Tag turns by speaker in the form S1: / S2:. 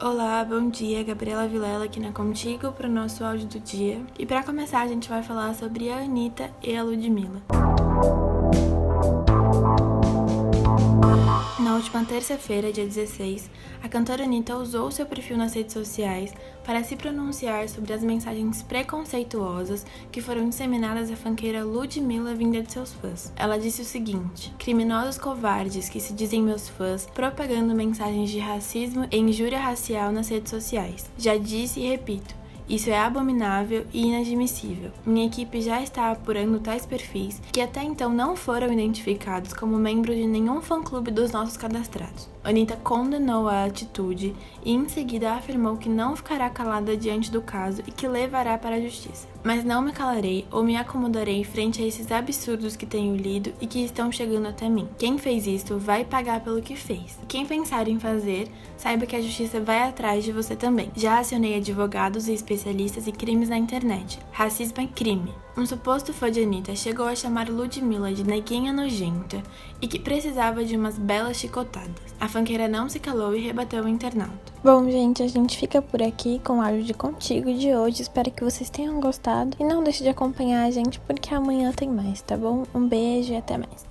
S1: Olá, bom dia. Gabriela Vilela aqui na Contigo para o nosso áudio do dia. E para começar, a gente vai falar sobre a Anitta e a Ludmilla. Última terça-feira, dia 16, a cantora Anitta usou seu perfil nas redes sociais para se pronunciar sobre as mensagens preconceituosas que foram disseminadas à fanqueira Ludmilla vinda de seus fãs. Ela disse o seguinte: Criminosos covardes que se dizem meus fãs propagando mensagens de racismo e injúria racial nas redes sociais. Já disse e repito, isso é abominável e inadmissível. Minha equipe já está apurando tais perfis que até então não foram identificados como membros de nenhum fã-clube dos nossos cadastrados. Anitta condenou a atitude e em seguida afirmou que não ficará calada diante do caso e que levará para a justiça. Mas não me calarei ou me acomodarei frente a esses absurdos que tenho lido e que estão chegando até mim. Quem fez isto vai pagar pelo que fez. Quem pensar em fazer, saiba que a justiça vai atrás de você também. Já acionei advogados e especialistas em crimes na internet. Racismo é crime. Um suposto fã de Anitta chegou a chamar Ludmilla de neguinha nojenta e que precisava de umas belas chicotadas. A fanqueira não se calou e rebateu o internauta.
S2: Bom, gente, a gente fica por aqui com o áudio de Contigo de hoje. Espero que vocês tenham gostado e não deixe de acompanhar a gente porque amanhã tem mais, tá bom? Um beijo e até mais.